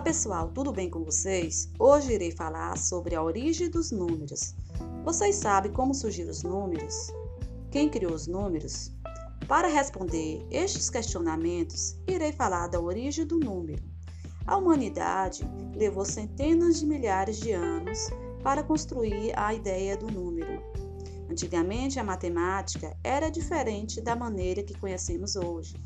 pessoal, tudo bem com vocês? Hoje irei falar sobre a origem dos números. Vocês sabem como surgiram os números? Quem criou os números? Para responder estes questionamentos, irei falar da origem do número. A humanidade levou centenas de milhares de anos para construir a ideia do número. Antigamente, a matemática era diferente da maneira que conhecemos hoje.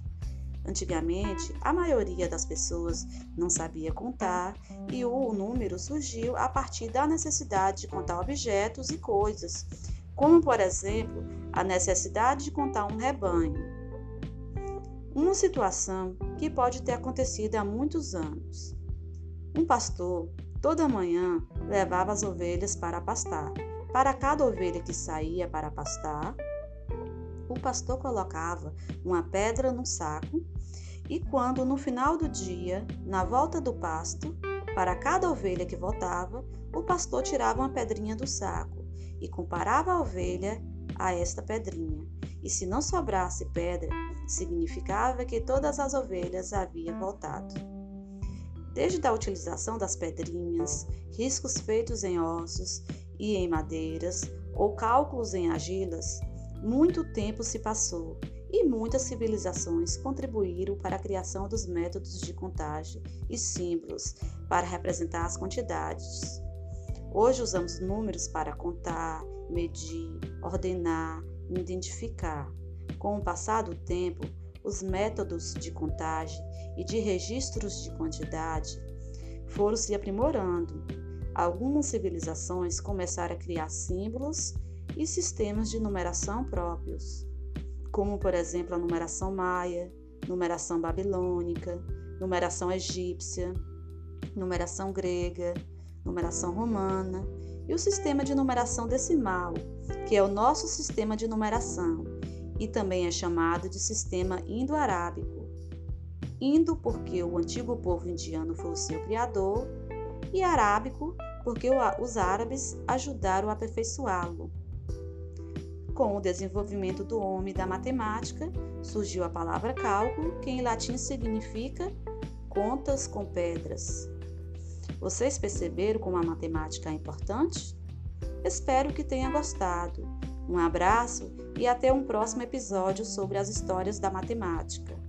Antigamente, a maioria das pessoas não sabia contar e o número surgiu a partir da necessidade de contar objetos e coisas, como, por exemplo, a necessidade de contar um rebanho. Uma situação que pode ter acontecido há muitos anos. Um pastor, toda manhã, levava as ovelhas para pastar. Para cada ovelha que saía para pastar, o pastor colocava uma pedra no saco e quando no final do dia, na volta do pasto, para cada ovelha que voltava, o pastor tirava uma pedrinha do saco e comparava a ovelha a esta pedrinha. E se não sobrasse pedra, significava que todas as ovelhas haviam voltado. Desde a utilização das pedrinhas, riscos feitos em ossos e em madeiras, ou cálculos em argilas, muito tempo se passou e muitas civilizações contribuíram para a criação dos métodos de contagem e símbolos para representar as quantidades. Hoje usamos números para contar, medir, ordenar, identificar. Com o passar do tempo, os métodos de contagem e de registros de quantidade foram se aprimorando. Algumas civilizações começaram a criar símbolos e sistemas de numeração próprios, como por exemplo a numeração maia, numeração babilônica, numeração egípcia, numeração grega, numeração romana e o sistema de numeração decimal, que é o nosso sistema de numeração e também é chamado de sistema indo-arábico. Indo porque o antigo povo indiano foi o seu criador e arábico porque os árabes ajudaram a aperfeiçoá-lo. Com o desenvolvimento do homem da matemática, surgiu a palavra cálculo, que em latim significa contas com pedras. Vocês perceberam como a matemática é importante? Espero que tenha gostado. Um abraço e até um próximo episódio sobre as histórias da matemática.